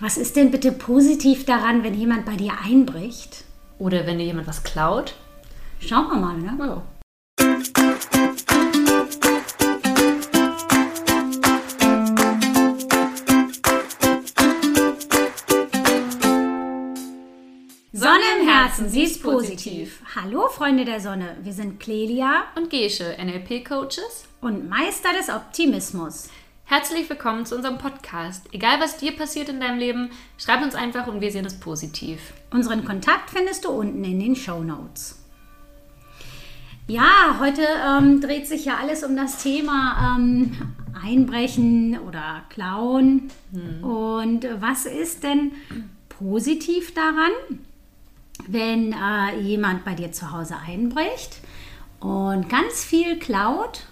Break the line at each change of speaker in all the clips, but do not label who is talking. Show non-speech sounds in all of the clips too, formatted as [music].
Was ist denn bitte positiv daran, wenn jemand bei dir einbricht?
Oder wenn dir jemand was klaut?
Schauen wir mal, ne?
Ja.
Sonne im Herzen, sie ist positiv. Hallo Freunde der Sonne, wir sind Clelia
Und Gesche, NLP-Coaches.
und Meister des Optimismus.
Herzlich willkommen zu unserem Podcast. Egal was dir passiert in deinem Leben, schreib uns einfach und wir sehen es positiv.
Unseren Kontakt findest du unten in den Show Notes. Ja, heute ähm, dreht sich ja alles um das Thema ähm, Einbrechen oder Klauen. Und was ist denn positiv daran, wenn äh, jemand bei dir zu Hause einbricht und ganz viel klaut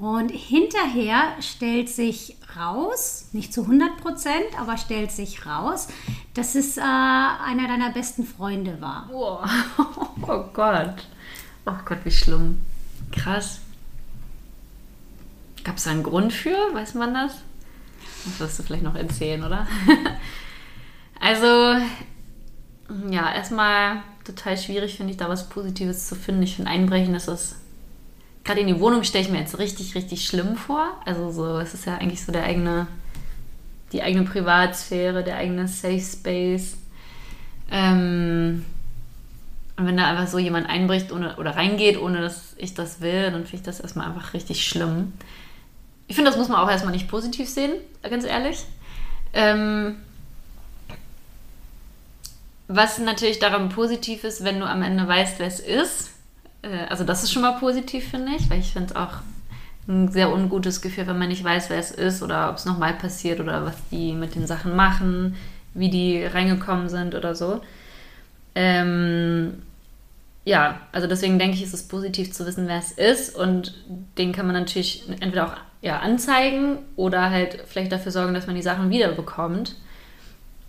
und hinterher stellt sich raus, nicht zu 100 Prozent, aber stellt sich raus, dass es äh, einer deiner besten Freunde war.
Wow. [laughs] Oh Gott. Oh Gott, wie schlimm. Krass. Gab es da einen Grund für? Weiß man das? Das wirst du vielleicht noch erzählen, oder? [laughs] also, ja, erstmal total schwierig finde ich, da was Positives zu finden. Ich finde Einbrechen ist das. Gerade in die Wohnung stelle ich mir jetzt richtig, richtig schlimm vor. Also so, es ist ja eigentlich so der eigene, die eigene Privatsphäre, der eigene Safe Space. Ähm, und wenn da einfach so jemand einbricht ohne, oder reingeht, ohne dass ich das will, dann finde ich das erstmal einfach richtig schlimm. Ich finde, das muss man auch erstmal nicht positiv sehen, ganz ehrlich. Ähm, was natürlich daran positiv ist, wenn du am Ende weißt, wer es ist. Äh, also das ist schon mal positiv, finde ich, weil ich finde es auch ein sehr ungutes Gefühl, wenn man nicht weiß, wer es ist oder ob es nochmal passiert oder was die mit den Sachen machen, wie die reingekommen sind oder so. Ähm, ja, also deswegen denke ich, ist es positiv zu wissen, wer es ist und den kann man natürlich entweder auch ja, anzeigen oder halt vielleicht dafür sorgen, dass man die Sachen wiederbekommt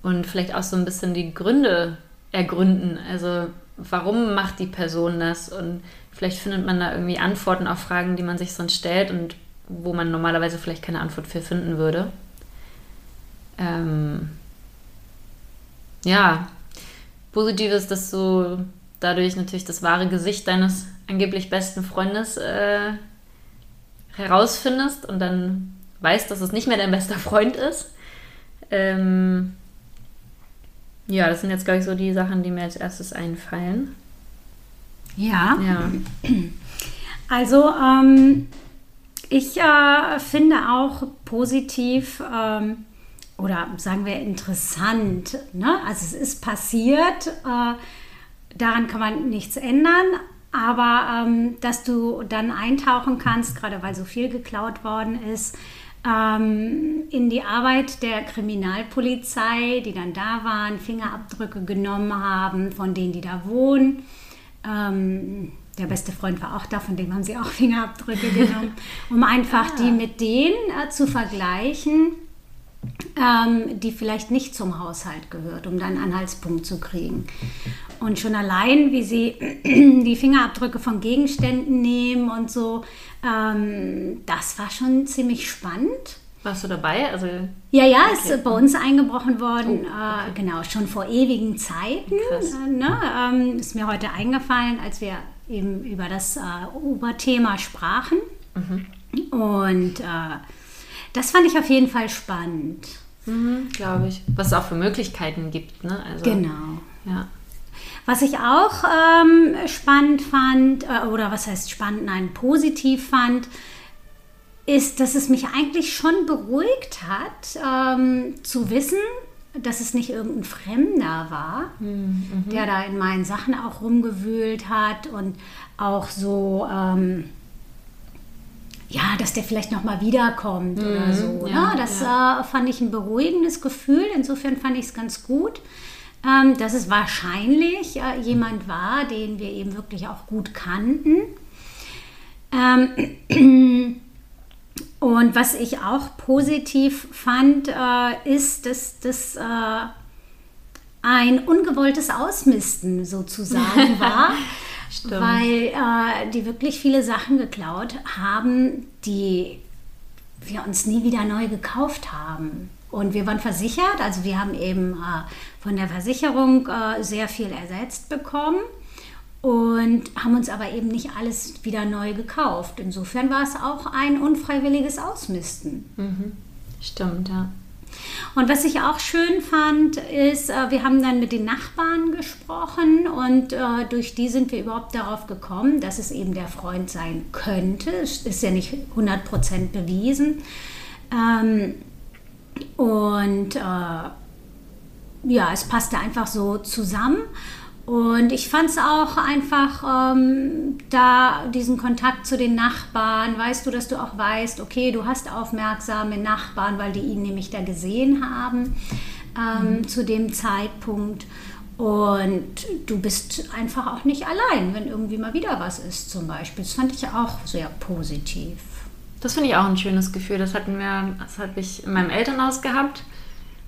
und vielleicht auch so ein bisschen die Gründe ergründen. Also warum macht die Person das und vielleicht findet man da irgendwie Antworten auf Fragen, die man sich sonst stellt und wo man normalerweise vielleicht keine Antwort für finden würde. Ähm, ja, positiv ist, dass du dadurch natürlich das wahre Gesicht deines angeblich besten Freundes äh, herausfindest und dann weißt, dass es nicht mehr dein bester Freund ist. Ähm, ja, das sind jetzt, glaube ich, so die Sachen, die mir als erstes einfallen.
Ja.
Ja.
Also ähm, ich äh, finde auch positiv ähm, oder sagen wir interessant. Ne? Also es ist passiert, äh, daran kann man nichts ändern, aber ähm, dass du dann eintauchen kannst, gerade weil so viel geklaut worden ist, ähm, in die Arbeit der Kriminalpolizei, die dann da waren, Fingerabdrücke genommen haben von denen, die da wohnen. Ähm, der beste Freund war auch da, von dem haben sie auch [laughs] Fingerabdrücke genommen, um einfach die mit denen äh, zu vergleichen, ähm, die vielleicht nicht zum Haushalt gehört, um dann einen Anhaltspunkt zu kriegen. Und schon allein, wie sie [clears throat] die Fingerabdrücke von Gegenständen nehmen und so, ähm, das war schon ziemlich spannend.
Warst du dabei? Also,
Ja, ja,
Okay.
ist bei uns eingebrochen worden,
Oh,
äh, genau, schon vor ewigen Zeiten. Äh, ne? ähm, ist mir heute eingefallen, als wir eben über das äh, Oberthema sprachen.
Mhm.
Und äh, das fand ich auf jeden Fall spannend.
mhm, glaube ich. Was es auch für Möglichkeiten gibt, ne? Also,
Genau.
Ja.
Was ich auch ähm, spannend fand, äh, oder was heißt spannend, nein, positiv fand, ist, dass es mich eigentlich schon beruhigt hat, ähm, zu wissen, dass es nicht irgendein Fremder war, der da in meinen Sachen auch rumgewühlt hat und auch so, ähm, ja, dass der vielleicht nochmal wiederkommt oder so.
ja,
ne? Das äh, fand ich ein beruhigendes Gefühl. Insofern fand ich es ganz gut, ähm, dass es wahrscheinlich äh, jemand war, den wir eben wirklich auch gut kannten. Ähm, [clears throat] und was ich auch positiv fand, äh, ist, dass das äh, ein ungewolltes Ausmisten sozusagen [laughs] war. Weil äh, die wirklich viele Sachen geklaut haben, die wir uns nie wieder neu gekauft haben. Und wir waren versichert, also wir haben eben äh, von der Versicherung äh, sehr viel ersetzt bekommen und haben uns aber eben nicht alles wieder neu gekauft. Insofern war es auch ein unfreiwilliges Ausmisten.
Mhm. Stimmt, ja.
Und was ich auch schön fand, ist, äh, wir haben dann mit den Nachbarn gesprochen und äh, durch die sind wir überhaupt darauf gekommen, dass es eben der Freund sein könnte. Es ist ja nicht 100% bewiesen. Ähm, und äh, ja, es passte einfach so zusammen. Und ich fand es auch einfach ähm, da diesen Kontakt zu den Nachbarn, weißt du, dass du auch weißt, okay, du hast aufmerksame Nachbarn, weil die ihn nämlich da gesehen haben ähm, mhm. zu dem Zeitpunkt. Und du bist einfach auch nicht allein, wenn irgendwie mal wieder was ist zum Beispiel. Das fand ich auch sehr positiv.
Das finde ich auch ein schönes Gefühl. Das hatten wir, das habe ich in meinem Elternhaus gehabt.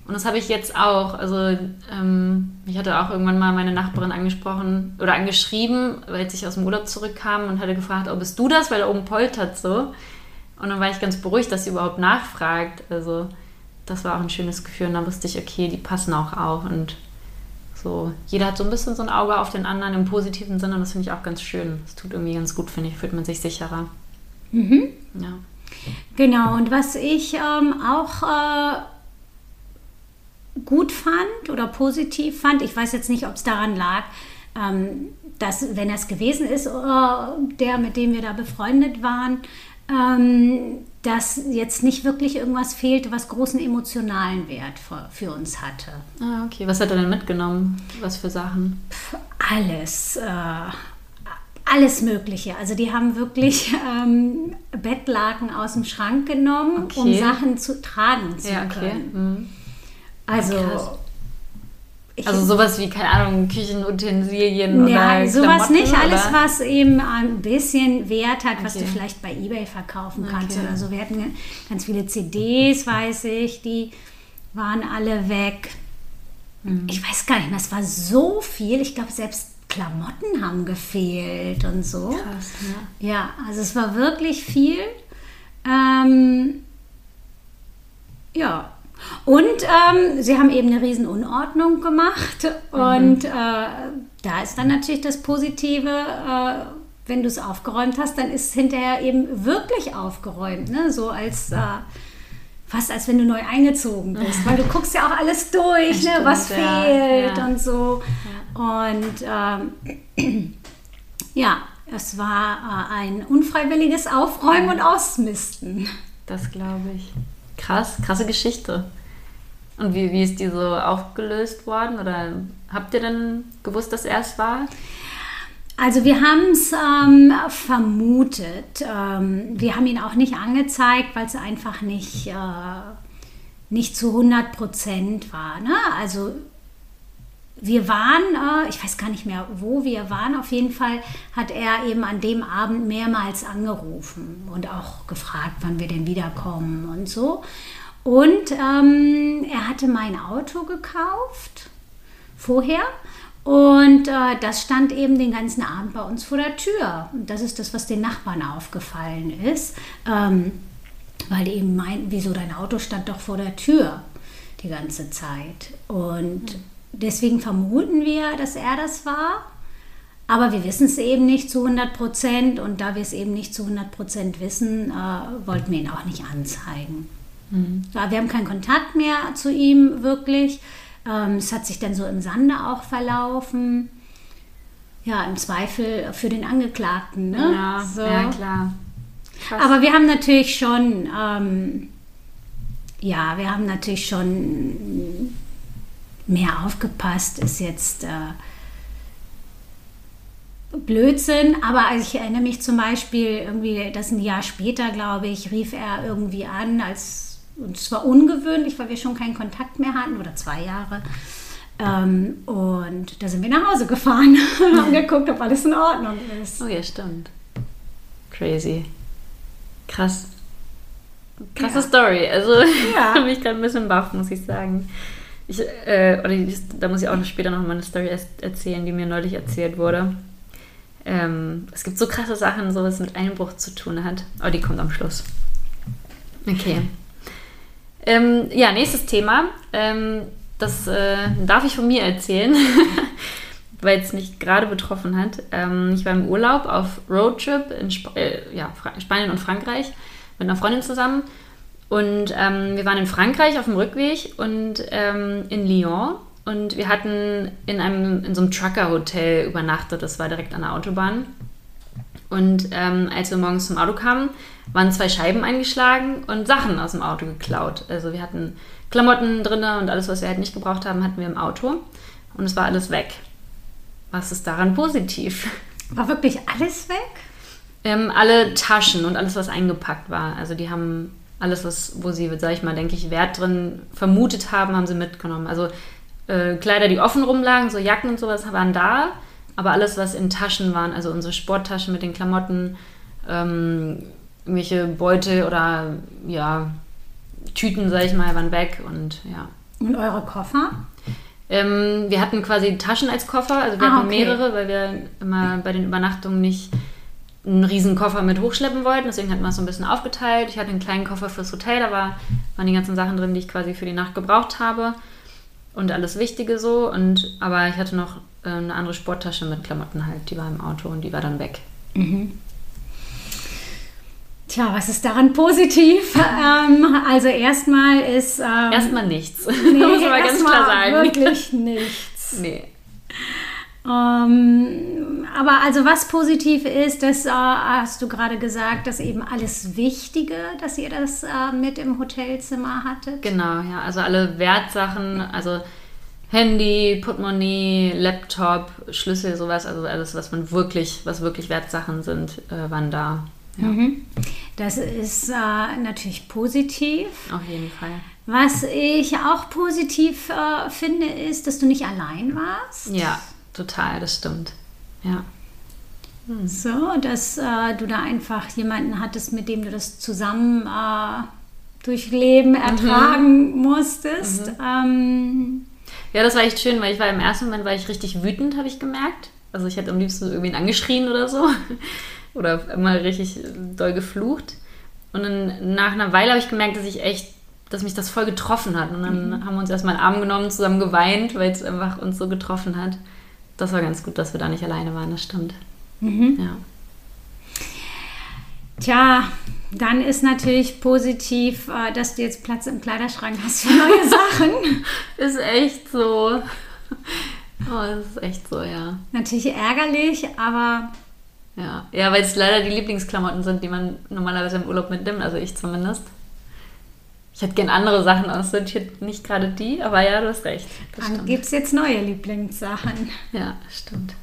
Und das habe ich jetzt auch. Also ähm, ich hatte auch irgendwann mal meine Nachbarin angesprochen oder angeschrieben, weil ich aus dem Urlaub zurückkam und hatte gefragt, oh, bist du das? Weil da oben poltert so. Und dann war ich ganz beruhigt, dass sie überhaupt nachfragt. Also das war auch ein schönes Gefühl. Und dann wusste ich, okay, die passen auch auf. Und so, jeder hat so ein bisschen so ein Auge auf den anderen im positiven Sinne. Und das finde ich auch ganz schön. Das tut irgendwie ganz gut, finde ich. Fühlt man sich sicherer.
Mhm. Ja. Genau, und was ich ähm, auch äh, gut fand oder positiv fand, ich weiß jetzt nicht, ob es daran lag, ähm, dass, wenn es gewesen ist, äh, der, mit dem wir da befreundet waren, ähm, dass jetzt nicht wirklich irgendwas fehlte, was großen emotionalen Wert für, für uns hatte.
Ah, okay. Was hat er denn mitgenommen? Was für Sachen?
Pff, alles. Äh, alles Mögliche. Also die haben wirklich ähm, Bettlaken aus dem Schrank genommen, okay. um Sachen zu tragen zu ja, okay. können. Mhm. Also.
also sowas wie, keine Ahnung, Küchenutensilien
ja, oder sowas nicht. Oder? Alles, was eben ein bisschen Wert hat, okay. was du vielleicht bei Ebay verkaufen kannst okay. oder so. Wir hatten ganz viele CDs, weiß ich, die waren alle weg. Mhm. Ich weiß gar nicht mehr, es war so viel. Ich glaube, selbst Klamotten haben gefehlt und so. Krass, ja. Ja, also es war wirklich viel. Ähm, ja. Und ähm, sie haben eben eine riesen Unordnung gemacht. Mhm. Und äh, da ist dann natürlich das Positive, äh, wenn du es aufgeräumt hast, dann ist es hinterher eben wirklich aufgeräumt. Ne? So als äh, fast als wenn du neu eingezogen bist, weil du guckst ja auch alles durch, ne, was ja, fehlt ja. und so. Und ähm, ja, es war äh, ein unfreiwilliges Aufräumen und Ausmisten.
Das glaube ich. Krass, krasse Geschichte. Und wie, wie ist die so aufgelöst worden? Oder habt ihr denn gewusst, dass er es war?
Also wir haben es ähm, vermutet. Ähm, wir haben ihn auch nicht angezeigt, weil es einfach nicht, äh, nicht zu 100 Prozent war. Ne? Also wir waren, äh, ich weiß gar nicht mehr, wo wir waren, auf jeden Fall hat er eben an dem Abend mehrmals angerufen und auch gefragt, wann wir denn wiederkommen und so. Und ähm, er hatte mein Auto gekauft vorher und äh, das stand eben den ganzen Abend bei uns vor der Tür. Und das ist das, was den Nachbarn aufgefallen ist. Ähm, weil die eben meinten, wieso dein Auto stand doch vor der Tür die ganze Zeit. Und deswegen vermuten wir, dass er das war. Aber wir wissen es eben nicht zu 100 Prozent. Und da wir es eben nicht zu 100 Prozent wissen, äh, wollten wir ihn auch nicht anzeigen. Mhm. Ja, wir haben keinen Kontakt mehr zu ihm wirklich. Ähm, es hat sich dann so im Sande auch verlaufen. Ja, im Zweifel für den Angeklagten. Ne?
Ja, so. ja klar.
Krass. Aber wir haben natürlich schon, ähm, ja, wir haben natürlich schon mehr aufgepasst, ist jetzt äh, Blödsinn, aber also ich erinnere mich zum Beispiel irgendwie, das ein Jahr später, glaube ich, rief er irgendwie an, als und es war ungewöhnlich, weil wir schon keinen Kontakt mehr hatten oder zwei Jahre. Ähm, und da sind wir nach Hause gefahren [laughs] und haben geguckt, ob alles in Ordnung ist.
Oh ja, stimmt. Crazy. Krass. Krasse ja. Story. Also [laughs] ja. mich gerade ein bisschen baff, muss ich sagen. Ich, äh, oder da muss ich auch noch später noch mal eine Story erzählen, die mir neulich erzählt wurde. Ähm, es gibt so krasse Sachen, so was mit Einbruch zu tun hat. Aber die kommt am Schluss. Okay. Ähm, ja, nächstes Thema. Ähm, das äh, darf ich von mir erzählen, [laughs] weil es mich gerade betroffen hat. Ähm, ich war im Urlaub auf Roadtrip in Sp äh, ja, Spanien und Frankreich mit einer Freundin zusammen. Und ähm, wir waren in Frankreich auf dem Rückweg und ähm, in Lyon. Und wir hatten in, einem, in so einem Trucker-Hotel übernachtet. Das war direkt an der Autobahn. Und ähm, als wir morgens zum Auto kamen, waren zwei Scheiben eingeschlagen und Sachen aus dem Auto geklaut. Also wir hatten Klamotten drin und alles, was wir halt nicht gebraucht haben, hatten wir im Auto. Und es war alles weg. Was ist daran positiv? [laughs]
War wirklich alles weg?
Ähm, alle Taschen und alles, was eingepackt war. Also die haben alles, was, wo sie, sag ich mal, denke ich, Wert drin vermutet haben, haben sie mitgenommen. Also äh, Kleider, die offen rumlagen, so Jacken und sowas waren da. Aber alles, was in Taschen waren, also unsere Sporttaschen mit den Klamotten, ähm, irgendwelche Beute oder ja, Tüten, sag ich mal, waren weg und ja.
Und eure Koffer?
Ähm, wir hatten quasi Taschen als Koffer, also wir ah, hatten okay. mehrere, weil wir immer bei den Übernachtungen nicht einen riesen Koffer mit hochschleppen wollten. Deswegen hatten wir es so ein bisschen aufgeteilt. Ich hatte einen kleinen Koffer fürs Hotel, da war, waren die ganzen Sachen drin, die ich quasi für die Nacht gebraucht habe. Und alles Wichtige so. Und, aber ich hatte noch äh, eine andere Sporttasche mit Klamotten halt, die war im Auto und die war dann weg. Mhm.
Tja, was ist daran positiv? ähm, also erstmal ist... Ähm,
erstmal nichts. [laughs] Nee, muss man ganz klar sagen.
Wirklich [laughs] nichts. nee. Ähm, aber also was positiv ist, das äh, hast du gerade gesagt, dass eben alles Wichtige, dass ihr das äh, mit im Hotelzimmer hattet.
Genau, ja, also alle Wertsachen, also Handy, Portemonnaie, Laptop, Schlüssel, sowas, also alles, was man wirklich, was wirklich Wertsachen sind, äh, waren da. Ja. Mhm.
Das ist äh, natürlich positiv.
Auf jeden Fall.
Was ich auch positiv äh, finde, ist, dass du nicht allein warst.
Ja, total, das stimmt. Ja.
Hm. So, dass äh, du da einfach jemanden hattest, mit dem du das zusammen äh, durchleben, ertragen mhm. musstest. Mhm. Ähm,
ja, das war echt schön, weil ich war im ersten Moment war ich richtig wütend, habe ich gemerkt. Also ich hätte am liebsten irgendwen angeschrien oder so. [laughs] oder immer richtig doll geflucht. Und dann nach einer Weile habe ich gemerkt, dass ich echt, dass mich das voll getroffen hat. Und dann mhm. haben wir uns erstmal einen Arm genommen, zusammen geweint, weil es einfach uns so getroffen hat. Das war ganz gut, dass wir da nicht alleine waren, das stimmt. Mhm. Ja.
Tja, dann ist natürlich positiv, äh, dass du jetzt Platz im Kleiderschrank hast für neue [laughs] Sachen.
ist echt so. Oh, das ist echt so, ja.
Natürlich ärgerlich, aber.
Ja, ja weil es leider die Lieblingsklamotten sind, die man normalerweise im Urlaub mitnimmt, also ich zumindest. Ich hätte gern andere Sachen aussortiert, nicht gerade die, aber ja, du hast recht.
Dann gibt es jetzt neue Lieblingssachen.
Ja, stimmt.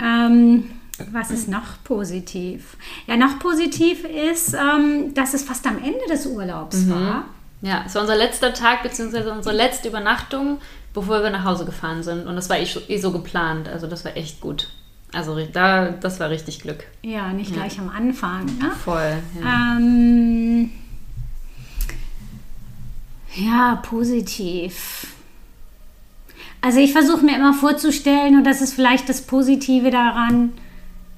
Ähm, was ist noch positiv? Ja, noch positiv ist, ähm, dass es fast am Ende des Urlaubs mhm. war.
Ja, es war unser letzter Tag, beziehungsweise unsere letzte Übernachtung, bevor wir nach Hause gefahren sind. Und das war eh, eh so geplant. Also das war echt gut. Also da, das war richtig Glück.
Ja, nicht gleich ja. am Anfang. Ne?
Voll.
Ja. Ähm, ja, positiv. Also ich versuche mir immer vorzustellen, und das ist vielleicht das Positive daran,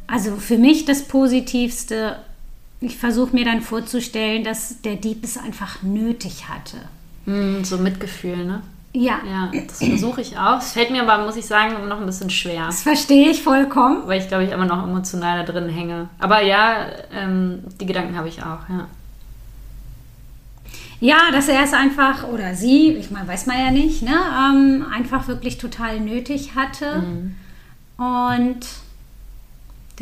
also für mich das Positivste, ich versuche mir dann vorzustellen, dass der Dieb es einfach nötig hatte.
Mm, so Mitgefühl, ne?
Ja.
Ja, das versuche ich auch. Es fällt mir aber, muss ich sagen, noch ein bisschen schwer.
Das verstehe ich vollkommen.
Weil ich, glaube ich, immer noch emotional da drin hänge. Aber ja, ähm, die Gedanken habe ich auch, ja.
Ja, dass er es einfach, oder sie, ich meine, weiß man ja nicht, ne, ähm, einfach wirklich total nötig hatte. Mhm. Und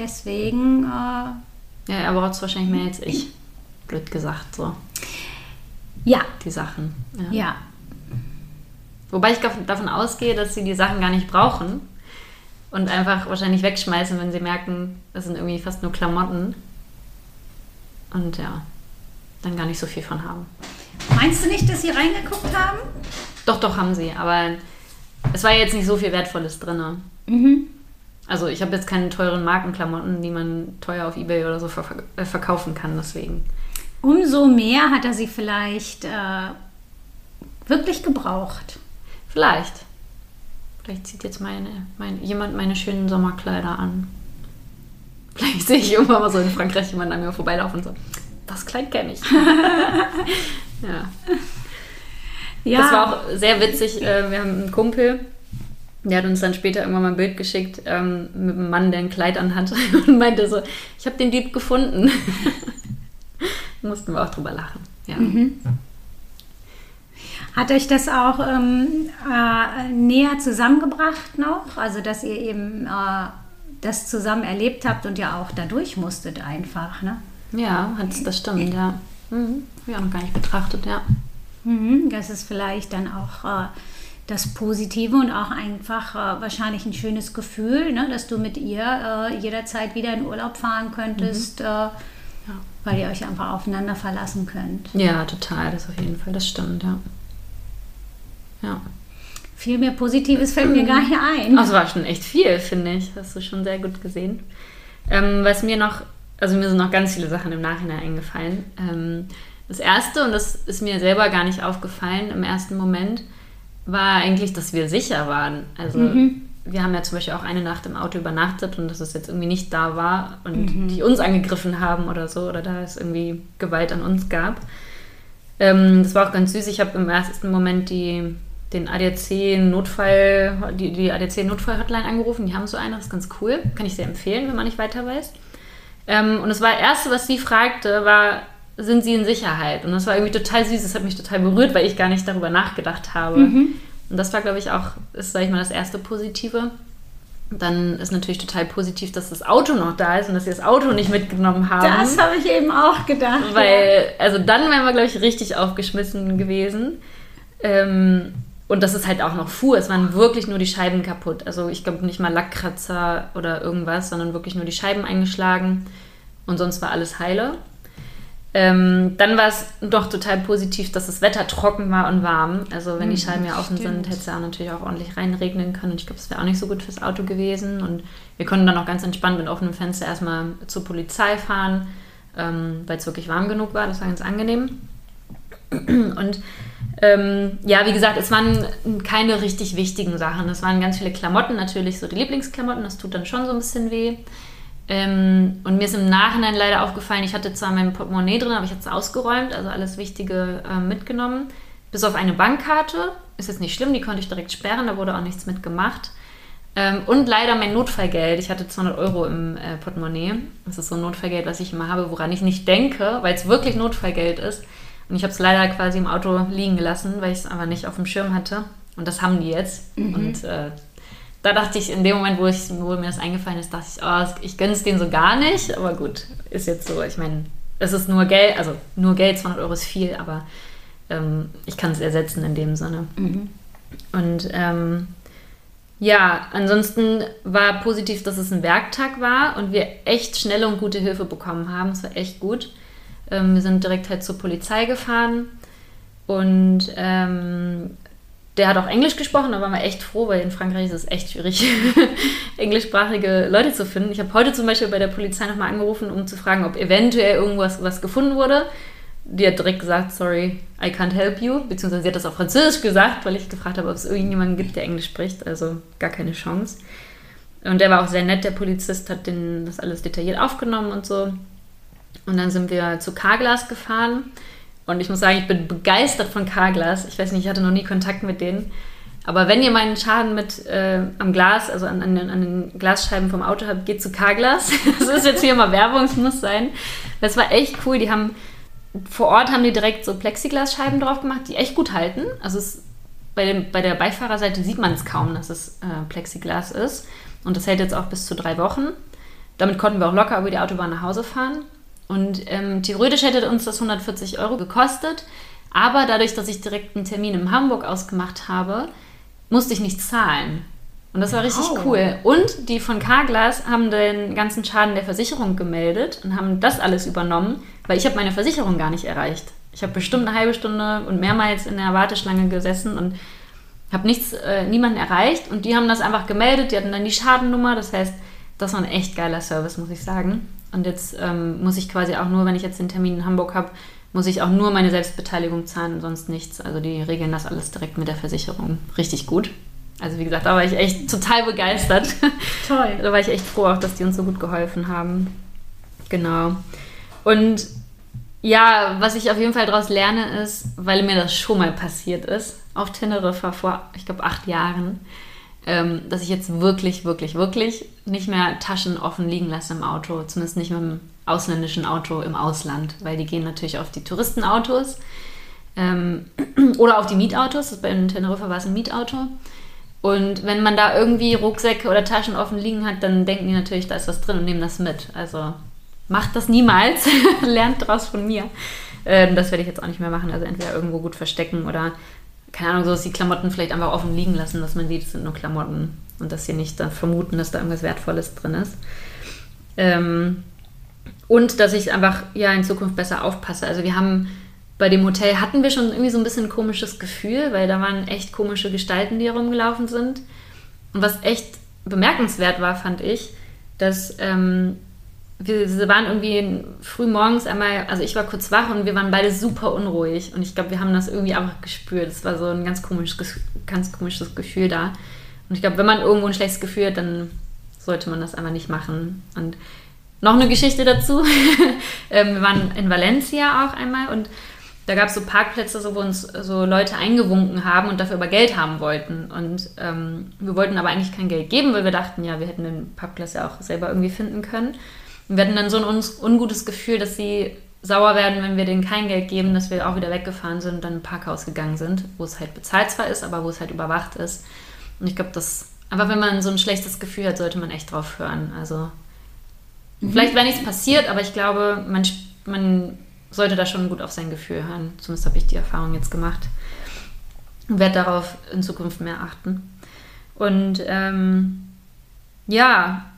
Deswegen. Äh,
ja, er braucht es wahrscheinlich mehr als ich. Blöd gesagt, so.
Ja.
Die Sachen.
Ja. ja.
Wobei ich davon ausgehe, dass sie die Sachen gar nicht brauchen und einfach wahrscheinlich wegschmeißen, wenn sie merken, das sind irgendwie fast nur Klamotten. Und ja, dann gar nicht so viel von haben.
Meinst du nicht, dass sie reingeguckt haben?
Doch, doch, haben sie. Aber es war jetzt nicht so viel Wertvolles drin. Mhm. Also ich habe jetzt keine teuren Markenklamotten, die man teuer auf Ebay oder so ver äh, verkaufen kann, deswegen.
Umso mehr hat er sie vielleicht äh, wirklich gebraucht.
Vielleicht. Vielleicht zieht jetzt meine, mein, jemand meine schönen Sommerkleider an. Vielleicht sehe ich irgendwann mal so in Frankreich jemanden an mir vorbeilaufen und so, das Kleid kenne ich. [laughs] Ja. ja. Das war auch sehr witzig. Äh, wir haben einen Kumpel, der hat uns dann später irgendwann mal ein Bild geschickt ähm, mit einem Mann, der ein Kleid anhat [laughs] und meinte so, ich habe den Dieb gefunden. [laughs] Mussten wir auch drüber lachen. Ja. Mhm.
Hat euch das auch ähm, äh, näher zusammengebracht noch? Also, dass ihr eben äh, das zusammen erlebt habt und ja auch dadurch musstet einfach, ne?
Ja, das stimmt, ja. Mhm. Wir haben gar nicht betrachtet, ja.
Mhm, das ist vielleicht dann auch äh, das Positive und auch einfach äh, wahrscheinlich ein schönes Gefühl, ne, dass du mit ihr äh, jederzeit wieder in Urlaub fahren könntest, mhm. Äh, ja. weil ihr euch einfach aufeinander verlassen könnt.
Ja, total, das auf jeden Fall, das stimmt, ja.
Ja. Viel mehr Positives fällt mir gar nicht ein.
Das war schon echt viel, finde ich. Hast du schon sehr gut gesehen. Ähm, was mir noch, also mir sind noch ganz viele Sachen im Nachhinein eingefallen. Ähm, das erste, und das ist mir selber gar nicht aufgefallen im ersten Moment, war eigentlich, dass wir sicher waren. Also mhm. wir haben ja zum Beispiel auch eine Nacht im Auto übernachtet und dass es jetzt irgendwie nicht da war und mhm. die uns angegriffen haben oder so oder da es irgendwie Gewalt an uns gab. Ähm, das war auch ganz süß. Ich habe im ersten Moment die den ADAC Notfall, die, die ADAC Notfall-Hotline angerufen. Die haben so eine, das ist ganz cool. Kann ich sehr empfehlen, wenn man nicht weiter weiß. Ähm, und das war das Erste, was sie fragte, war, sind sie in Sicherheit? Und das war irgendwie total süß, das hat mich total berührt, weil ich gar nicht darüber nachgedacht habe. Mhm. Und das war, glaube ich, auch, ist, sag ich mal, das erste Positive. Dann ist natürlich total positiv, dass das Auto noch da ist und dass sie das Auto nicht mitgenommen haben.
Das habe ich eben auch gedacht.
Weil, ja. also dann wären wir, glaube ich, richtig aufgeschmissen gewesen. Ähm, und dass es halt auch noch fuhr. Es waren wirklich nur die Scheiben kaputt. Also ich glaube nicht mal Lackkratzer oder irgendwas, sondern wirklich nur die Scheiben eingeschlagen. Und sonst war alles heile. Ähm, dann war es doch total positiv, dass das Wetter trocken war und warm. Also wenn die hm, Scheiben ja offen Stimmt. sind, hätte es ja auch natürlich auch ordentlich reinregnen können. Und ich glaube, es wäre auch nicht so gut fürs Auto gewesen. Und wir konnten dann auch ganz entspannt mit offenem Fenster erstmal zur Polizei fahren, ähm, weil es wirklich warm genug war. Das war ganz angenehm. Und ähm, ja, wie gesagt, es waren keine richtig wichtigen Sachen. Es waren ganz viele Klamotten, natürlich so die Lieblingsklamotten, das tut dann schon so ein bisschen weh. Ähm, und mir ist im Nachhinein leider aufgefallen, ich hatte zwar mein Portemonnaie drin, aber ich hatte es ausgeräumt, also alles Wichtige äh, mitgenommen. Bis auf eine Bankkarte, ist jetzt nicht schlimm, die konnte ich direkt sperren, da wurde auch nichts mitgemacht. Ähm, und leider mein Notfallgeld. Ich hatte 200 Euro im äh, Portemonnaie. Das ist so ein Notfallgeld, was ich immer habe, woran ich nicht denke, weil es wirklich Notfallgeld ist. Und ich habe es leider quasi im Auto liegen gelassen, weil ich es aber nicht auf dem Schirm hatte. Und das haben die jetzt. Mhm. Und äh, da dachte ich, in dem Moment, wo, ich, wo mir das eingefallen ist, dachte ich, oh, ich gönne es denen so gar nicht. Aber gut, ist jetzt so. Ich meine, es ist nur Geld, also nur Geld, 200 Euro ist viel, aber ähm, ich kann es ersetzen in dem Sinne. Mhm. Und ähm, ja, ansonsten war positiv, dass es ein Werktag war und wir echt schnelle und gute Hilfe bekommen haben. Es war echt gut. Ähm, wir sind direkt halt zur Polizei gefahren und ähm, der hat auch Englisch gesprochen, da waren wir echt froh, weil in Frankreich ist es echt schwierig, [laughs] englischsprachige Leute zu finden. Ich habe heute zum Beispiel bei der Polizei nochmal angerufen, um zu fragen, ob eventuell irgendwas was gefunden wurde. Die hat direkt gesagt, sorry, I can't help you. Beziehungsweise sie hat das auf Französisch gesagt, weil ich gefragt habe, ob es irgendjemanden gibt, der Englisch spricht. Also gar keine Chance. Und der war auch sehr nett, der Polizist hat den, das alles detailliert aufgenommen und so. Und dann sind wir zu Carglass gefahren. Und ich muss sagen, ich bin begeistert von Carglass. Ich weiß nicht, ich hatte noch nie Kontakt mit denen. Aber wenn ihr meinen Schaden mit äh, am Glas, also an, an, den, an, den, Glasscheiben vom Auto habt, geht zu Carglass. [laughs] Das ist jetzt hier mal Werbung, es muss sein. Das war echt cool. Die haben vor Ort haben die direkt so Plexiglasscheiben drauf gemacht, die echt gut halten. Also es, bei, dem, bei der Beifahrerseite sieht man es kaum, dass es äh, Plexiglas ist. Und das hält jetzt auch bis zu drei Wochen. Damit konnten wir auch locker über die Autobahn nach Hause fahren. Und ähm, theoretisch hätte uns das 140 Euro gekostet, aber dadurch, dass ich direkt einen Termin in Hamburg ausgemacht habe, musste ich nicht zahlen. Und das war richtig wow. cool. Und die von Carglass haben den ganzen Schaden der Versicherung gemeldet und haben das alles übernommen, weil ich habe meine Versicherung gar nicht erreicht. Ich habe bestimmt eine halbe Stunde und mehrmals in der Warteschlange gesessen und habe nichts, äh, niemanden erreicht. Und die haben das einfach gemeldet. Die hatten dann die Schadennummer. Das heißt, das war ein echt geiler Service, muss ich sagen. Und jetzt ähm, muss ich quasi auch nur, wenn ich jetzt den Termin in Hamburg habe, muss ich auch nur meine Selbstbeteiligung zahlen und sonst nichts. Also die regeln das alles direkt mit der Versicherung. Richtig gut. Also wie gesagt, da war ich echt total begeistert. [laughs] Toll. da war ich echt froh auch, dass die uns so gut geholfen haben. Genau. Und ja, was ich auf jeden Fall daraus lerne, ist, weil mir das schon mal passiert ist, auf Teneriffa vor, ich glaube, acht Jahren, ähm, dass ich jetzt wirklich, wirklich, wirklich nicht mehr Taschen offen liegen lasse im Auto, zumindest nicht mit dem ausländischen Auto im Ausland, weil die gehen natürlich auf die Touristenautos ähm, [clears throat] oder auf die Mietautos. Bei Teneriffa war es ein Mietauto. Und wenn man da irgendwie Rucksäcke oder Taschen offen liegen hat, dann denken die natürlich, da ist was drin und nehmen das mit. Also macht das niemals, [laughs] lernt daraus von mir. Ähm, das werde ich jetzt auch nicht mehr machen. Also entweder irgendwo gut verstecken oder, keine Ahnung, so dass die Klamotten vielleicht einfach offen liegen lassen, dass man sieht, es sind nur Klamotten und dass sie nicht da vermuten, dass da irgendwas Wertvolles drin ist. Ähm, und dass ich einfach ja in Zukunft besser aufpasse. Also wir haben bei dem Hotel hatten wir schon irgendwie so ein bisschen ein komisches Gefühl, weil da waren echt komische Gestalten, die herumgelaufen sind. Und was echt bemerkenswert war, fand ich, dass ähm, wir waren irgendwie früh morgens einmal, also ich war kurz wach und wir waren beide super unruhig. Und ich glaube, wir haben das irgendwie einfach gespürt. Es war so ein ganz komisches, ganz komisches Gefühl da. Und ich glaube, wenn man irgendwo ein schlechtes Gefühl hat, dann sollte man das einfach nicht machen. Und noch eine Geschichte dazu. [laughs] Ähm, wir waren in Valencia auch einmal und da gab es so Parkplätze, so, wo uns so Leute eingewunken haben und dafür aber Geld haben wollten. Und ähm, wir wollten aber eigentlich kein Geld geben, weil wir dachten, ja, wir hätten den Parkplatz ja auch selber irgendwie finden können. Und wir hatten dann so ein un ungutes Gefühl, dass sie sauer werden, wenn wir denen kein Geld geben, dass wir auch wieder weggefahren sind und dann im Parkhaus gegangen sind, wo es halt bezahlt zwar ist, aber wo es halt überwacht ist. Und ich glaube, das, einfach wenn man so ein schlechtes Gefühl hat, sollte man echt drauf hören. Also, mhm. vielleicht wäre nichts passiert, aber ich glaube, man, man sollte da schon gut auf sein Gefühl hören. Zumindest habe ich die Erfahrung jetzt gemacht. Und werde darauf in Zukunft mehr achten. Und ähm, ja,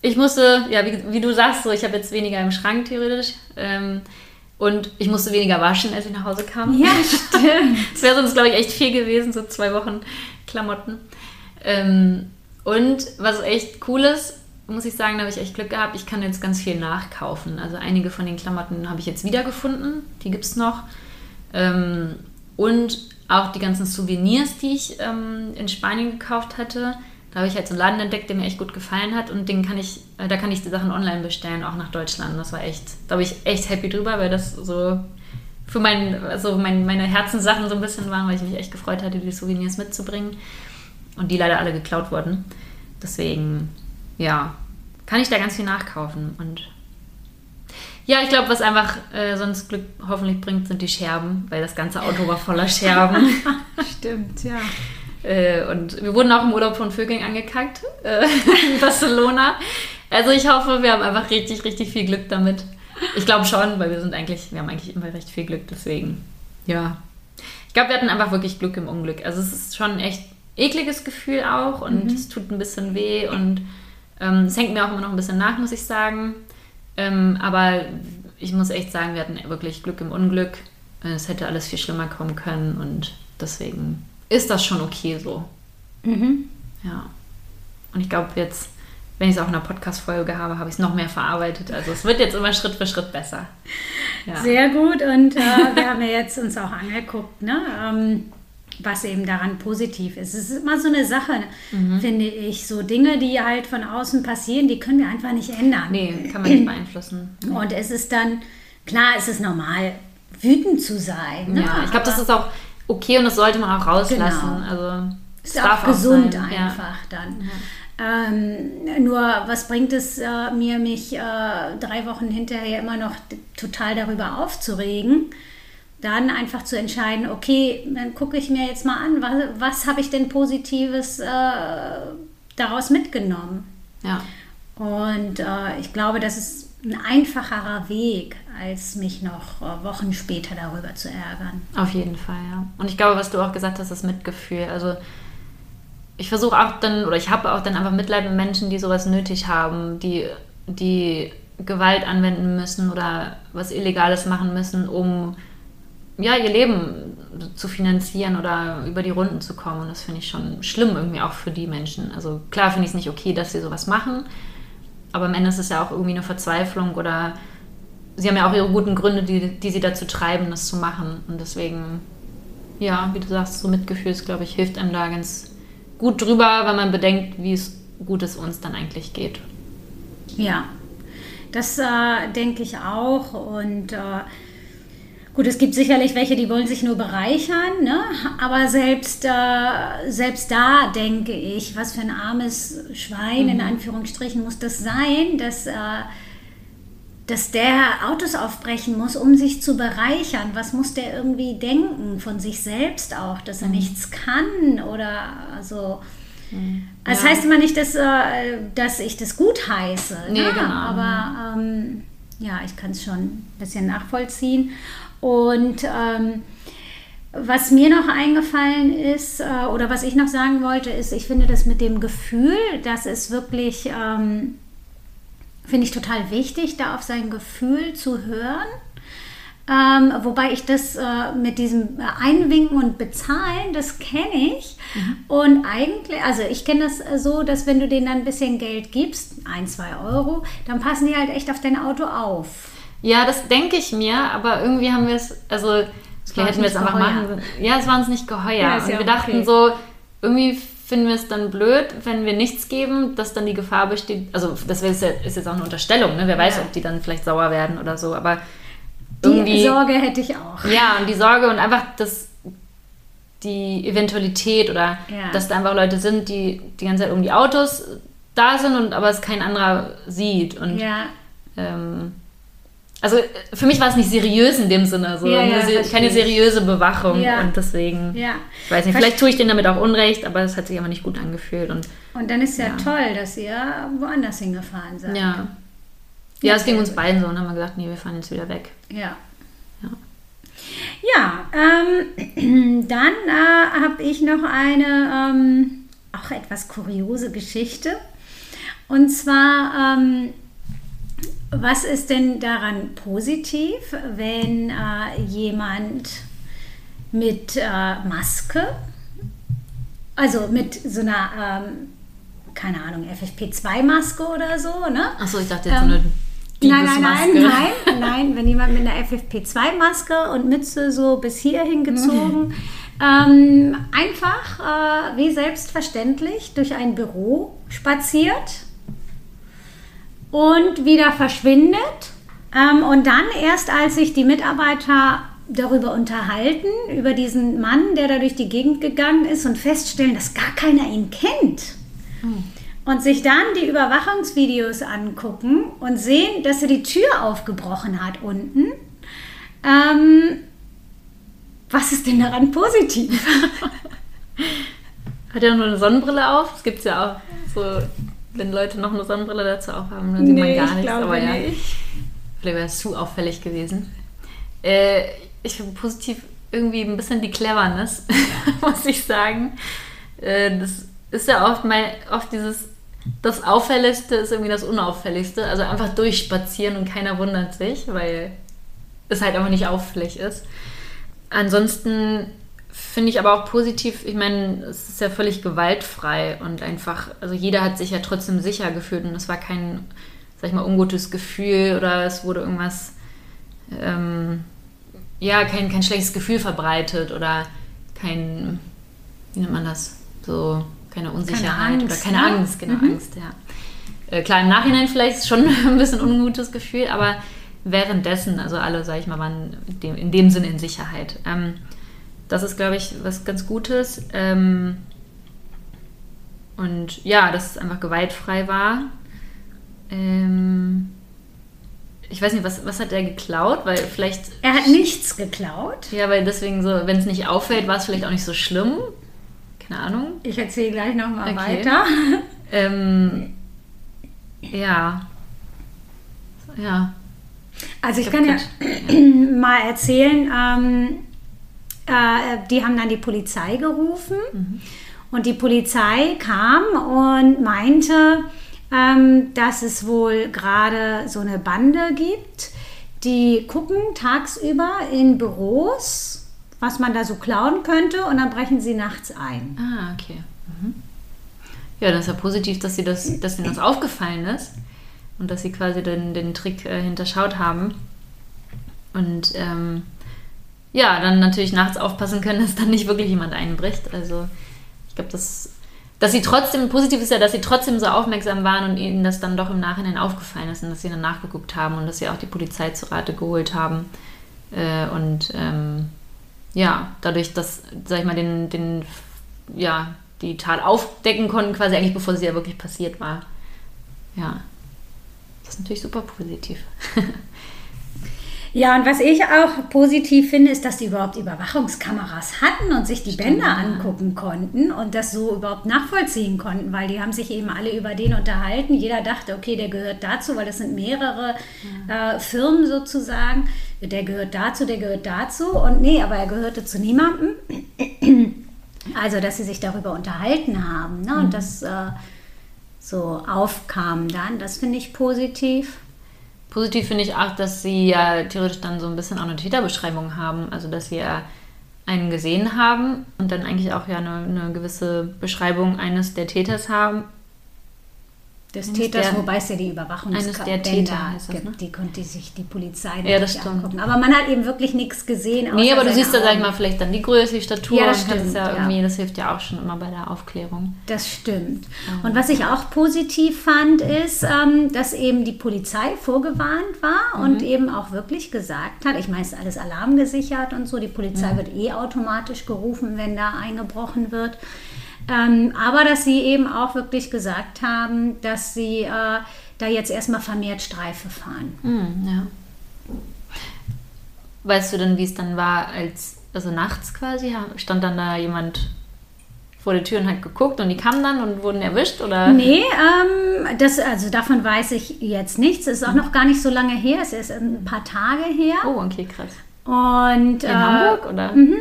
ich musste, ja, wie, wie, du sagst, so, ich habe jetzt weniger im Schrank theoretisch. Ähm, und ich musste weniger waschen, als ich nach Hause kam.
Ja, [laughs] stimmt.
Es wäre sonst, glaube ich, echt viel gewesen, so zwei Wochen Klamotten. Ähm, und was echt cool ist, muss ich sagen, da habe ich echt Glück gehabt. Ich kann jetzt ganz viel nachkaufen. Also einige von den Klamotten habe ich jetzt wiedergefunden. Die gibt es noch. Ähm, und auch die ganzen Souvenirs, die ich ähm, in Spanien gekauft hatte. Da habe ich halt so einen Laden entdeckt, der mir echt gut gefallen hat. Und den kann ich, äh, da kann ich die Sachen online bestellen, auch nach Deutschland. Das war echt, da bin ich echt happy drüber, weil das so für mein, also mein, meine Herzenssachen so ein bisschen waren, weil ich mich echt gefreut hatte, die Souvenirs mitzubringen. Und die leider alle geklaut wurden. Deswegen ja, kann ich da ganz viel nachkaufen. Und ja, ich glaube, was einfach äh, sonst Glück hoffentlich bringt, sind die Scherben, weil das ganze Auto war voller [laughs] Scherben.
Stimmt, ja.
Äh, und wir wurden auch im Urlaub von Vögeln angekackt äh, [laughs] in Barcelona. Also ich hoffe, wir haben einfach richtig, richtig viel Glück damit. Ich glaube schon, weil wir sind eigentlich, wir haben eigentlich immer recht viel Glück, deswegen. Ja. Ich glaube, wir hatten einfach wirklich Glück im Unglück. Also es ist schon ein echt ekliges Gefühl auch und mhm. es tut ein bisschen weh und ähm, es hängt mir auch immer noch ein bisschen nach, muss ich sagen. Ähm, aber ich muss echt sagen, wir hatten wirklich Glück im Unglück. Es hätte alles viel schlimmer kommen können und deswegen ist das schon okay so. Mhm. Ja. Und ich glaube jetzt, wenn ich es auch in einer Podcast-Folge habe, habe ich es noch mehr verarbeitet. Also es wird jetzt immer Schritt für Schritt besser.
Ja. Sehr gut und äh, wir haben ja jetzt uns auch angeguckt, ne? Ähm, was eben daran positiv ist. Es ist immer so eine Sache, mhm. finde ich. So Dinge, die halt von außen passieren, die können wir einfach nicht ändern.
Nee, kann man nicht beeinflussen. [clears throat]
Und es ist dann, klar, es ist normal, wütend zu sein.
Ne? Ja, ich glaube, das ist auch okay und das sollte man auch rauslassen. Genau. Also,
ist auch gesund sein. einfach ja. dann. Ja. Ähm, nur was bringt es äh, mir, mich äh, drei Wochen hinterher immer noch total darüber aufzuregen? dann einfach zu entscheiden, okay, dann gucke ich mir jetzt mal an, was, was habe ich denn Positives äh, daraus mitgenommen.
Ja.
Und äh, ich glaube, das ist ein einfacherer Weg, als mich noch äh, Wochen später darüber zu ärgern.
Auf jeden Fall, ja. Und ich glaube, was du auch gesagt hast, ist Mitgefühl. Also ich versuche auch dann, oder ich habe auch dann einfach Mitleid mit Menschen, die sowas nötig haben, die, die Gewalt anwenden müssen oder was Illegales machen müssen, um ja, ihr Leben zu finanzieren oder über die Runden zu kommen. Und das finde ich schon schlimm irgendwie auch für die Menschen. Also klar finde ich es nicht okay, dass sie sowas machen, aber am Ende ist es ja auch irgendwie eine Verzweiflung oder sie haben ja auch ihre guten Gründe, die, die sie dazu treiben, das zu machen. Und deswegen, ja, wie du sagst, so Mitgefühl ist, glaube ich, hilft einem da ganz gut drüber, wenn man bedenkt, wie es gut es uns dann eigentlich geht.
Ja, das äh, denke ich auch. Und äh, Gut, es gibt sicherlich welche, die wollen sich nur bereichern, ne? aber selbst, äh, selbst da denke ich, was für ein armes Schwein mhm. in Anführungsstrichen muss das sein, dass, äh, dass der Autos aufbrechen muss, um sich zu bereichern. Was muss der irgendwie denken von sich selbst auch, dass er mhm. nichts kann oder also. Mhm. Das heißt immer nicht, dass, äh, dass ich das gut heiße. Nee, ne? genau. Aber ähm, ja, ich kann es schon ein bisschen nachvollziehen. Und ähm, was mir noch eingefallen ist, äh, oder was ich noch sagen wollte, ist, ich finde das mit dem Gefühl, das ist wirklich, ähm, finde ich total wichtig, da auf sein Gefühl zu hören. Ähm, wobei ich das äh, mit diesem Einwinken und Bezahlen, das kenne ich. Mhm. Und eigentlich, also ich kenne das so, dass wenn du denen dann ein bisschen Geld gibst, ein, zwei Euro, dann passen die halt echt auf dein Auto auf.
Ja, das denke ich mir, aber irgendwie haben wir es, also vielleicht hätten wir es einfach geheuer. machen. Ja, es war uns nicht geheuer. Ja, und wir dachten okay. so, irgendwie finden wir es dann blöd, wenn wir nichts geben, dass dann die Gefahr besteht. Also, das ist jetzt auch eine Unterstellung, ne? Wer weiß, ja. ob die dann vielleicht sauer werden oder so, aber.
Die Sorge hätte ich auch.
Ja, und die Sorge und einfach das, die Eventualität oder ja. dass da einfach Leute sind, die die ganze Zeit um die Autos da sind und aber es kein anderer sieht. Und ja. ähm, also für mich war es nicht seriös in dem Sinne, so ja, ja, keine seriöse Bewachung ja. und deswegen, ja. ich weiß nicht, vielleicht tue ich denen damit auch Unrecht, aber es hat sich aber nicht gut angefühlt. Und,
und dann ist ja, toll, dass ihr woanders hingefahren seid.
Ja, ja, es ging uns beiden so und haben wir gesagt, nee, wir fahren jetzt wieder weg.
Ja. Ja, ja ähm, [clears throat] dann äh, habe ich noch eine ähm, auch etwas kuriose Geschichte. Und zwar ähm, was ist denn daran positiv, wenn äh, jemand mit äh, Maske, also mit so einer, ähm, keine Ahnung, FFP2-Maske oder so, ne?
Achso, ich dachte jetzt ähm, so eine
Nein, nein, nein, nein, nein, wenn jemand mit einer FFP2-Maske und Mütze so bis hierhin gezogen, [laughs] ähm, einfach äh, wie selbstverständlich durch ein Büro spaziert und wieder verschwindet. Ähm, und dann erst, als sich die Mitarbeiter darüber unterhalten, über diesen Mann, der da durch die Gegend gegangen ist und feststellen, dass gar keiner ihn kennt. Mhm. Und sich dann die Überwachungsvideos angucken und sehen, dass er die Tür aufgebrochen hat unten. Ähm, was ist denn daran positiv? [laughs]
Hat er nur eine Sonnenbrille auf? Das gibt es ja auch so wenn Leute noch eine Sonnenbrille dazu aufhaben, dann sieht nee, man gar nichts. aber ja, nicht. vielleicht wäre es zu auffällig gewesen. Äh, ich finde positiv irgendwie ein bisschen die Cleverness, [laughs] muss ich sagen. Äh, das ist ja oft mal oft dieses das Auffälligste ist irgendwie das Unauffälligste. Also einfach durchspazieren und keiner wundert sich, weil es halt einfach nicht auffällig ist. Ansonsten Finde ich aber auch positiv. Ich meine, es ist ja völlig gewaltfrei und einfach, also jeder hat sich ja trotzdem sicher gefühlt und es war kein, sag ich mal, ungutes Gefühl oder es wurde irgendwas, ähm, ja, kein, kein schlechtes Gefühl verbreitet oder kein, wie nennt man das? So, keine Unsicherheit keine Angst, oder keine ne? Angst, genau, mhm. Angst, ja. Äh, klar, im Nachhinein vielleicht schon [laughs] ein bisschen ungutes Gefühl, aber währenddessen, also alle, sag ich mal, waren in dem, in dem Sinne in Sicherheit. Ähm, das ist, glaube ich, was ganz Gutes. Ähm, und ja, dass es einfach gewaltfrei war. Ähm, ich weiß nicht, was, was hat er geklaut? Weil vielleicht.
Er hat nichts geklaut.
Ja, weil deswegen so, wenn es nicht auffällt, war es vielleicht auch nicht so schlimm. Keine Ahnung.
Ich erzähle gleich nochmal okay. weiter. [laughs]
Ähm, ja. Ja.
Also ich, ich kann [clears throat] ja mal erzählen, ähm, äh, die haben dann die Polizei gerufen mhm. und die Polizei kam und meinte, ähm, dass es wohl gerade so eine Bande gibt, die gucken tagsüber in Büros, was man da so klauen könnte und dann brechen sie nachts ein.
Ah, okay. Mhm. Ja, das ist ja positiv, dass, sie das, dass ihnen das aufgefallen ist und dass sie quasi den, den Trick äh, hinterschaut haben. Und ähm, ja, dann natürlich nachts aufpassen können, [laughs] dass dann nicht wirklich jemand einbricht. Also ich glaube, das, dass sie trotzdem, positiv ist ja, dass sie trotzdem so aufmerksam waren und ihnen das dann doch im Nachhinein aufgefallen ist und dass sie dann nachgeguckt haben und dass sie auch die Polizei zu Rate geholt haben. Äh, und ähm, ja, dadurch, dass, sag ich mal, den, den, ja, die Tat aufdecken konnten, quasi eigentlich bevor sie ja wirklich passiert war. Ja. Das ist natürlich super positiv. [laughs]
Ja, und was ich auch positiv finde, ist, dass die überhaupt Überwachungskameras hatten und sich die Stimmt, Bänder angucken konnten und das so überhaupt nachvollziehen konnten, weil die haben sich eben alle über den unterhalten. Jeder dachte, okay, der gehört dazu, weil das sind mehrere ja. äh, Firmen sozusagen. Der gehört dazu, der gehört dazu. Und nee, aber er gehörte zu niemandem. [clears throat] Also, dass sie sich darüber unterhalten haben ne? und mhm. das äh, so aufkam dann, das finde ich positiv.
Positiv finde ich auch, dass sie ja theoretisch dann so ein bisschen auch eine Täterbeschreibung haben. Also, dass wir einen gesehen haben und dann eigentlich auch ja eine, eine gewisse Beschreibung eines der Täters haben
des Täters, der, wobei es ja die Überwachungsbänder
gibt,
ne? die konnte sich die Polizei
ja, das angucken.
Aber man hat eben wirklich nichts gesehen.
Nee, aber du siehst da, sag ich mal, vielleicht dann die Größe, die Statur. Ja, das stimmt. Ja, irgendwie, das hilft ja auch schon immer bei der Aufklärung.
Das stimmt. Und was ich auch positiv fand, ist, ähm, dass eben die Polizei vorgewarnt war mhm. und eben auch wirklich gesagt hat, ich meine, es ist alles alarmgesichert und so, die Polizei mhm. wird eh automatisch gerufen, wenn da eingebrochen wird. Ähm, aber dass sie eben auch wirklich gesagt haben, dass sie äh, da jetzt erstmal vermehrt Streife fahren.
Mm, ja. Weißt du denn, wie es dann war, als, also nachts quasi, stand dann da jemand vor der Tür und hat geguckt und die kamen dann und wurden erwischt? Oder?
Nee, ähm, das, also davon weiß ich jetzt nichts. Es ist auch noch gar nicht so lange her, es ist ein paar Tage her.
Oh, okay, krass.
Und,
In äh, Hamburg oder?
Mhm.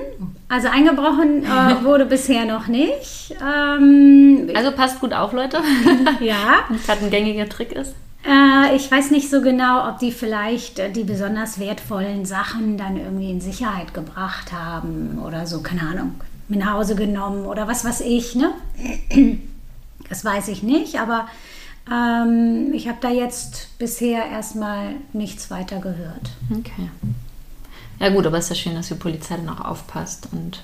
Also eingebrochen äh, [laughs] wurde bisher noch nicht. Ähm,
also passt gut auf, Leute. [laughs]
ja. [laughs]
Gerade ein gängiger Trick ist.
Äh, ich weiß nicht so genau, ob die vielleicht äh, die besonders wertvollen Sachen dann irgendwie in Sicherheit gebracht haben oder so, keine Ahnung, mit nach Hause genommen oder was weiß ich, ne? [clears throat] Das weiß ich nicht, aber ähm, ich habe da jetzt bisher erstmal nichts weiter gehört.
Okay. Ja gut, aber es ist ja schön, dass die Polizei dann auch aufpasst und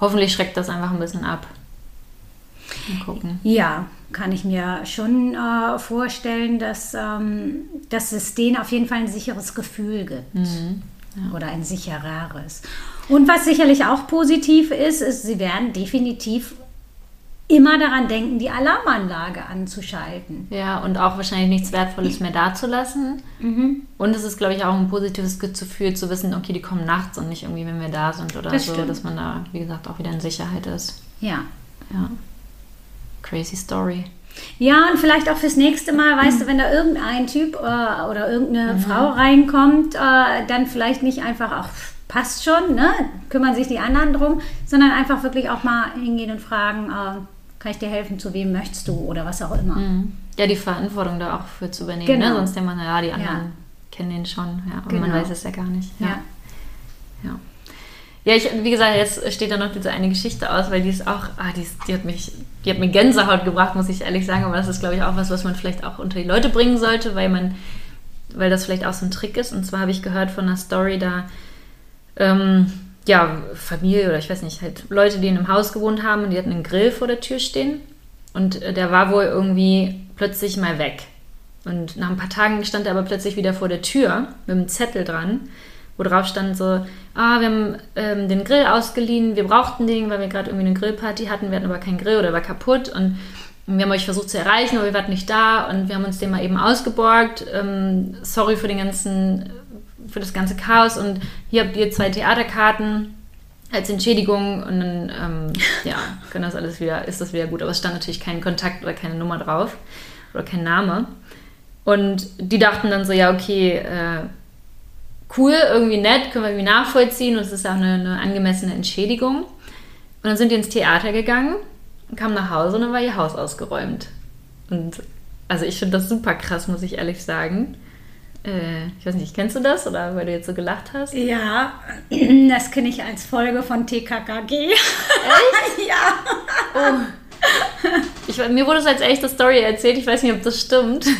hoffentlich schreckt das einfach ein bisschen ab.
Mal gucken. Ja, kann ich mir schon äh, vorstellen, dass, ähm, dass es denen auf jeden Fall ein sicheres Gefühl gibt. Mhm. Ja. Oder ein sichereres. Und was sicherlich auch positiv ist, ist, sie werden definitiv immer daran denken, die Alarmanlage anzuschalten.
Ja, und auch wahrscheinlich nichts Wertvolles mehr dazulassen. Mhm. Und es ist, glaube ich, auch ein positives Gefühl zu wissen, okay, die kommen nachts und nicht irgendwie, wenn wir da sind oder das so, stimmt. dass man da, wie gesagt, auch wieder in Sicherheit ist.
Ja.
Ja. Crazy Story.
Ja, und vielleicht auch fürs nächste Mal, weißt mhm. du, wenn da irgendein Typ äh, oder irgendeine mhm. Frau reinkommt, äh, dann vielleicht nicht einfach, ach, passt schon, ne? kümmern sich die anderen drum, sondern einfach wirklich auch mal hingehen und fragen, äh, kann ich dir helfen, zu wem möchtest du oder was auch immer. Mhm.
Ja, die Verantwortung da auch für zu übernehmen. Ne? Genau. Ne? Sonst denkt man, ja, die anderen ja. kennen den schon, ja, aber genau. man weiß es ja gar nicht. Ja. ja. ja. Ja, ich, wie gesagt, jetzt steht da noch diese eine Geschichte aus, weil die ist auch, ah, die, ist, die hat mich, die hat mir Gänsehaut gebracht, muss ich ehrlich sagen. Aber das ist, glaube ich, auch was, was man vielleicht auch unter die Leute bringen sollte, weil man, weil das vielleicht auch so ein Trick ist. Und zwar habe ich gehört von einer Story, da ähm, ja, Familie oder ich weiß nicht, halt Leute, die in einem Haus gewohnt haben und die hatten einen Grill vor der Tür stehen. Und äh, der war wohl irgendwie plötzlich mal weg. Und nach ein paar Tagen stand er aber plötzlich wieder vor der Tür mit einem Zettel dran, wo drauf stand so, ah, wir haben ähm, den Grill ausgeliehen, wir brauchten den, weil wir gerade irgendwie eine Grillparty hatten, wir hatten aber keinen Grill oder war kaputt und wir haben euch versucht zu erreichen, aber wir waren nicht da und wir haben uns den mal eben ausgeborgt. Ähm, sorry für den ganzen für das ganze Chaos und hier habt ihr zwei Theaterkarten als Entschädigung und dann ähm, [laughs] ja, kann das alles wieder, ist das wieder gut. Aber es stand natürlich kein Kontakt oder keine Nummer drauf oder kein Name. Und die dachten dann so, ja, okay, äh, cool, irgendwie nett, können wir irgendwie nachvollziehen und es ist auch eine, eine, angemessene Entschädigung. Und dann sind die ins Theater gegangen, kamen nach Hause und dann war ihr Haus ausgeräumt. Und also ich finde das super krass, muss ich ehrlich sagen. Äh, ich weiß nicht, kennst du das oder weil du jetzt so gelacht hast?
Ja, [clears throat] das kenne ich als Folge von TKKG.
Echt? [laughs]
ja.
Oh. Ich, mir wurde es als echte Story erzählt, ich weiß nicht, ob das stimmt. [laughs]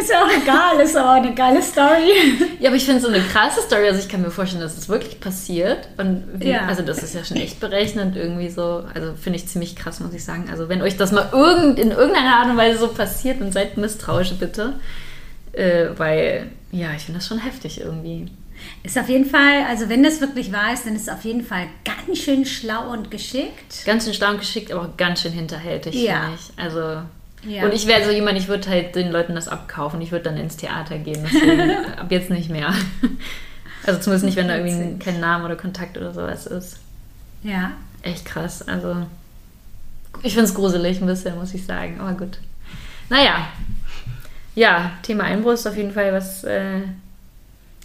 Ist ja auch egal, ist aber eine geile Story.
Ja, aber ich finde es so eine krasse Story. Also ich kann mir vorstellen, dass es wirklich passiert. Und wie, ja. also das ist ja schon echt berechnend irgendwie so. Also finde ich ziemlich krass, muss ich sagen. Also wenn euch das mal irgend, in irgendeiner Art und Weise so passiert, dann seid misstrauisch bitte Äh, weil, ja, ich finde das schon heftig irgendwie.
Ist auf jeden Fall, also wenn das wirklich wahr ist, dann ist es auf jeden Fall ganz schön schlau und geschickt.
Ganz schön schlau und geschickt, aber auch ganz schön hinterhältig,
Ja.
finde ich. Also.
Ja.
Und ich wäre so jemand, ich würde halt den Leuten das abkaufen. Ich würde dann ins Theater gehen. Deswegen [laughs] ab jetzt nicht mehr. Also zumindest nicht, wenn da irgendwie kein Name oder Kontakt oder sowas ist.
Ja.
Echt krass. Also ich finde es gruselig ein bisschen, muss ich sagen. Aber gut. Naja. Ja, Thema Einbruch ist auf jeden Fall was äh,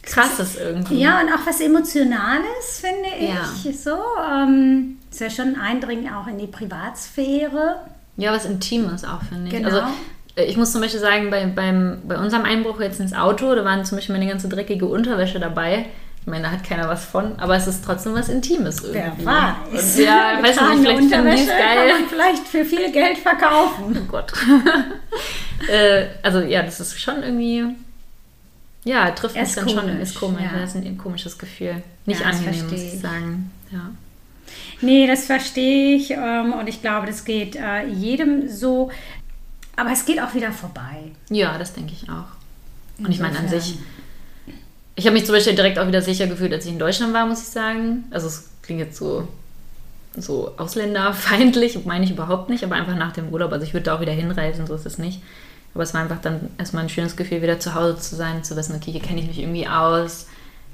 krasses irgendwie.
Ja, und auch was Emotionales, finde ich.
Ja.
So, ähm, ist ja schon ein Eindringen auch in die Privatsphäre.
Ja, was Intimes auch, finde ich.
Genau.
Also ich muss zum Beispiel sagen, bei, beim, bei unserem Einbruch jetzt ins Auto, da waren zum Beispiel meine ganze dreckige Unterwäsche dabei. Ich meine, da hat keiner was von, aber es ist trotzdem was Intimes irgendwie.
Wer weiß.
Und ja, weiß nicht, vielleicht finden die
Unterwäsche
es
Kann
geil.
man vielleicht für viel Geld verkaufen.
Oh Gott. [laughs] äh, also ja, das ist schon irgendwie, ja, trifft mich dann schon,
komisch,
ist komisch.
ja.
Das ist ein komisches Gefühl. Nicht
Ja,
angenehm, muss ich
ich.
sagen. Ja.
Nee, das verstehe ich ähm, und ich glaube, das geht äh, jedem so. Aber es geht auch wieder vorbei.
ja, das denke ich auch. Und ich meine an
Insofern.
sich, ich habe mich zum Beispiel direkt auch wieder sicher gefühlt, als ich in Deutschland war, muss ich sagen. Also es klingt jetzt so, so ausländerfeindlich, [laughs] meine ich überhaupt nicht, aber einfach nach dem Urlaub. Also ich würde da auch wieder hinreisen, so ist es nicht. Aber es war einfach dann erstmal ein schönes Gefühl, wieder zu Hause zu sein, zu wissen, okay, hier kenne ich mich irgendwie aus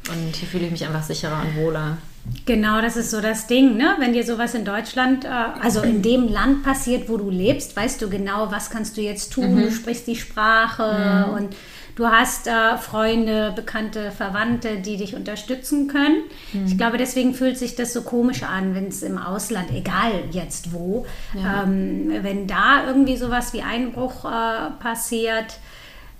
und hier fühle ich mich einfach sicherer und wohler.
Genau, das ist so das Ding, ne? Wenn dir sowas in Deutschland, äh, also in dem Land passiert, wo du lebst, weißt du genau, was kannst du jetzt tun.
Mhm.
Du sprichst die Sprache und du hast äh, Freunde, Bekannte, Verwandte, die dich unterstützen können.
Mhm.
Ich glaube, deswegen fühlt sich das so komisch an, wenn es im Ausland, egal jetzt wo,
Ja.
ähm, wenn da irgendwie sowas wie Einbruch äh, passiert,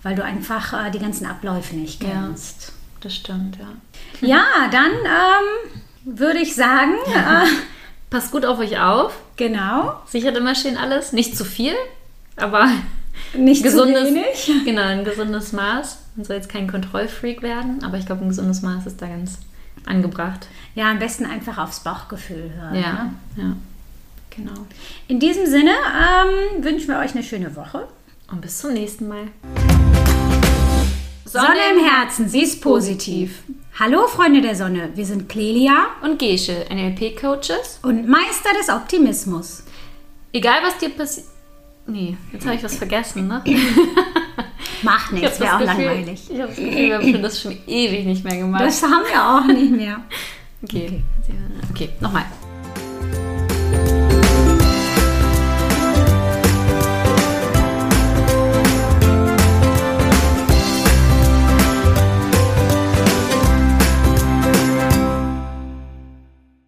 weil du einfach äh, die ganzen Abläufe nicht
Ja.
kennst.
Das stimmt, ja.
Ja, dann ähm, würde ich sagen, äh,
Passt gut auf euch auf.
genau,
Sichert immer schön alles. Nicht zu viel, aber
nicht
gesundes,
zu wenig. [laughs]
genau, ein gesundes Maß. Man soll jetzt kein Kontrollfreak werden, aber ich glaube, ein gesundes Maß ist da ganz angebracht.
Ja, am besten einfach aufs Bauchgefühl hören.
Ja,
Ne?
ja. Genau.
In diesem Sinne ähm, wünschen wir euch eine schöne Woche.
Und bis zum nächsten Mal.
Sonne im Herzen, sie ist positiv. Hallo Freunde der Sonne, wir sind Clelia
Und Gesche, NLP-Coaches.
und Meister des Optimismus.
Egal, was dir passiert. Nee, jetzt habe ich was vergessen, ne? [laughs]
Macht
Ich
nichts, wäre auch
Gefühl-
langweilig.
Ich habe das Gefühl, wir haben das schon ewig nicht mehr gemacht.
Das haben wir auch nicht mehr.
okay. okay, nochmal.